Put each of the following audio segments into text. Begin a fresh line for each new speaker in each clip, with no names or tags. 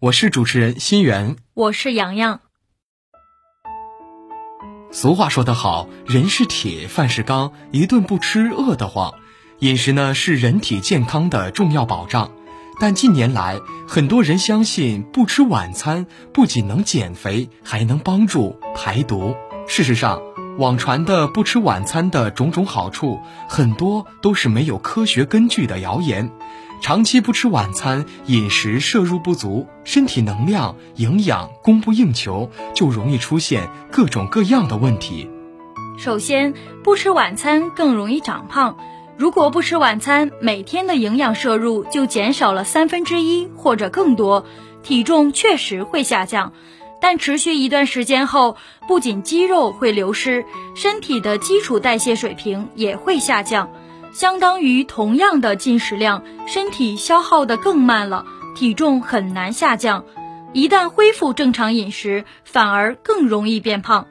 我是主持人心源。
我是洋洋。
俗话说得好，人是铁，饭是钢，一顿不吃饿得慌。饮食呢是人体健康的重要保障，但近年来，很多人相信不吃晚餐不仅能减肥，还能帮助排毒。事实上，网传的不吃晚餐的种种好处，很多都是没有科学根据的谣言。长期不吃晚餐，饮食摄入不足，身体能量、营养供不应求，就容易出现各种各样的问题。
首先，不吃晚餐更容易长胖。如果不吃晚餐，每天的营养摄入就减少了三分之一或者更多，体重确实会下降。但持续一段时间后，不仅肌肉会流失，身体的基础代谢水平也会下降。相当于同样的进食量，身体消耗的更慢了，体重很难下降。一旦恢复正常饮食，反而更容易变胖。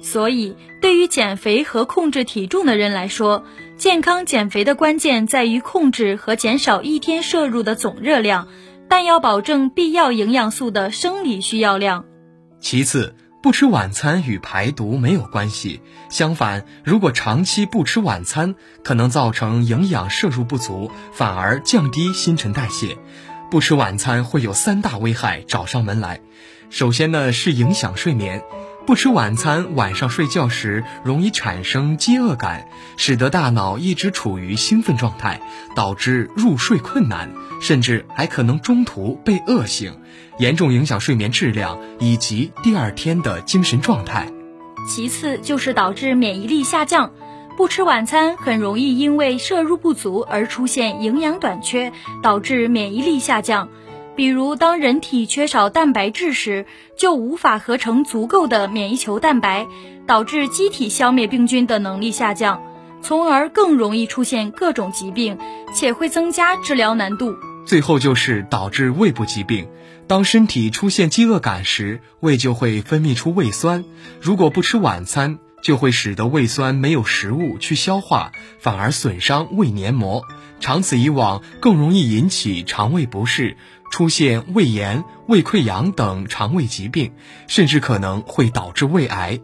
所以，对于减肥和控制体重的人来说，健康减肥的关键在于控制和减少一天摄入的总热量，但要保证必要营养素的生理需要量。
其次，不吃晚餐与排毒没有关系。相反，如果长期不吃晚餐，可能造成营养摄入不足，反而降低新陈代谢。不吃晚餐会有三大危害找上门来。首先呢是影响睡眠，不吃晚餐，晚上睡觉时容易产生饥饿感，使得大脑一直处于兴奋状态，导致入睡困难，甚至还可能中途被饿醒，严重影响睡眠质量以及第二天的精神状态。
其次就是导致免疫力下降。不吃晚餐很容易因为摄入不足而出现营养短缺，导致免疫力下降。比如，当人体缺少蛋白质时，就无法合成足够的免疫球蛋白，导致机体消灭病菌的能力下降，从而更容易出现各种疾病，且会增加治疗难度。
最后就是导致胃部疾病。当身体出现饥饿感时，胃就会分泌出胃酸。如果不吃晚餐，就会使得胃酸没有食物去消化，反而损伤胃黏膜，长此以往更容易引起肠胃不适，出现胃炎、胃溃疡等肠胃疾病，甚至可能会导致胃癌。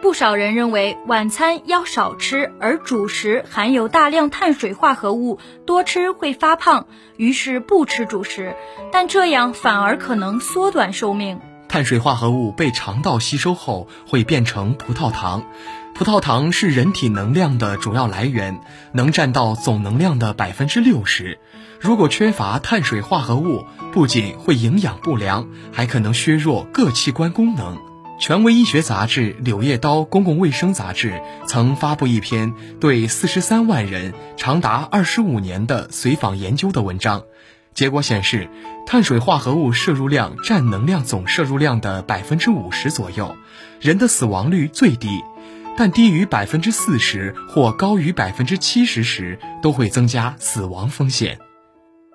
不少人认为晚餐要少吃，而主食含有大量碳水化合物，多吃会发胖，于是不吃主食，但这样反而可能缩短寿命。
碳水化合物被肠道吸收后会变成葡萄糖，葡萄糖是人体能量的主要来源，能占到总能量的百分之六十。如果缺乏碳水化合物，不仅会营养不良，还可能削弱各器官功能。权威医学杂志《柳叶刀公共卫生杂志》曾发布一篇对四十三万人长达二十五年的随访研究的文章。结果显示，碳水化合物摄入量占能量总摄入量的百分之五十左右，人的死亡率最低，但低于百分之四十或高于百分之七十时，都会增加死亡风险。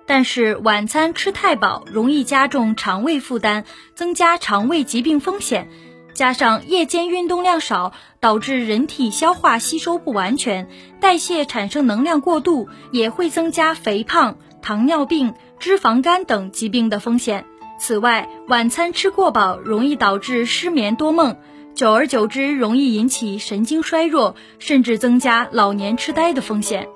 但是晚餐吃太饱，容易加重肠胃负担，增加肠胃疾病风险。加上夜间运动量少，导致人体消化吸收不完全，代谢产生能量过度，也会增加肥胖、糖尿病。脂肪肝等疾病的风险。此外，晚餐吃过饱容易导致失眠多梦，久而久之容易引起神经衰弱，甚至增加老年痴呆的风险。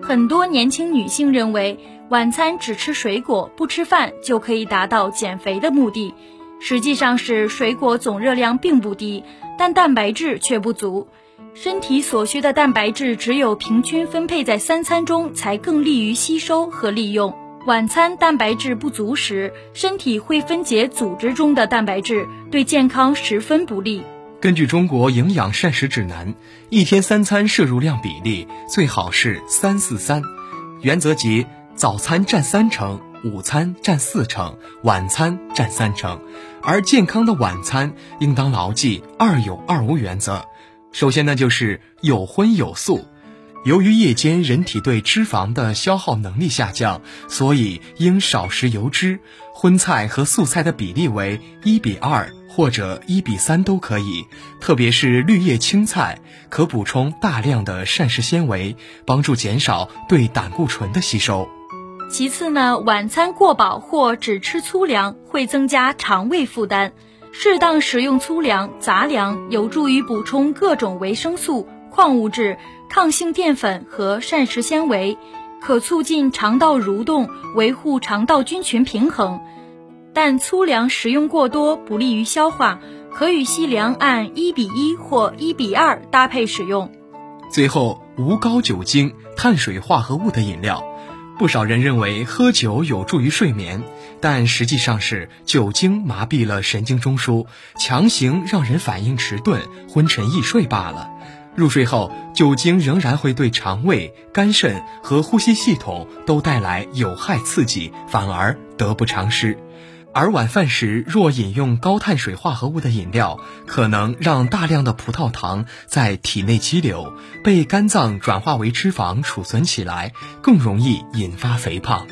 很多年轻女性认为晚餐只吃水果不吃饭就可以达到减肥的目的，实际上是水果总热量并不低，但蛋白质却不足。身体所需的蛋白质只有平均分配在三餐中，才更利于吸收和利用。晚餐蛋白质不足时，身体会分解组织中的蛋白质，对健康十分不利。
根据中国营养膳食指南，一天三餐摄入量比例最好是三四三，原则即早餐占三成，午餐占四成，晚餐占三成。而健康的晚餐应当牢记“二有二无”原则。首先呢，就是有荤有素。由于夜间人体对脂肪的消耗能力下降，所以应少食油脂。荤菜和素菜的比例为一比二或者一比三都可以。特别是绿叶青菜，可补充大量的膳食纤维，帮助减少对胆固醇的吸收。
其次呢，晚餐过饱或只吃粗粮会增加肠胃负担，适当食用粗粮、杂粮有助于补充各种维生素、矿物质。抗性淀粉和膳食纤维可促进肠道蠕动，维护肠道菌群平衡，但粗粮食用过多不利于消化，可与细粮按一比一或一比二搭配使用。
最后，无高酒精、碳水化合物的饮料，不少人认为喝酒有助于睡眠，但实际上是酒精麻痹了神经中枢，强行让人反应迟钝、昏沉易睡罢了。入睡后，酒精仍然会对肠胃、肝肾和呼吸系统都带来有害刺激，反而得不偿失。而晚饭时若饮用高碳水化合物的饮料，可能让大量的葡萄糖在体内积留，被肝脏转化为脂肪储存起来，更容易引发肥胖。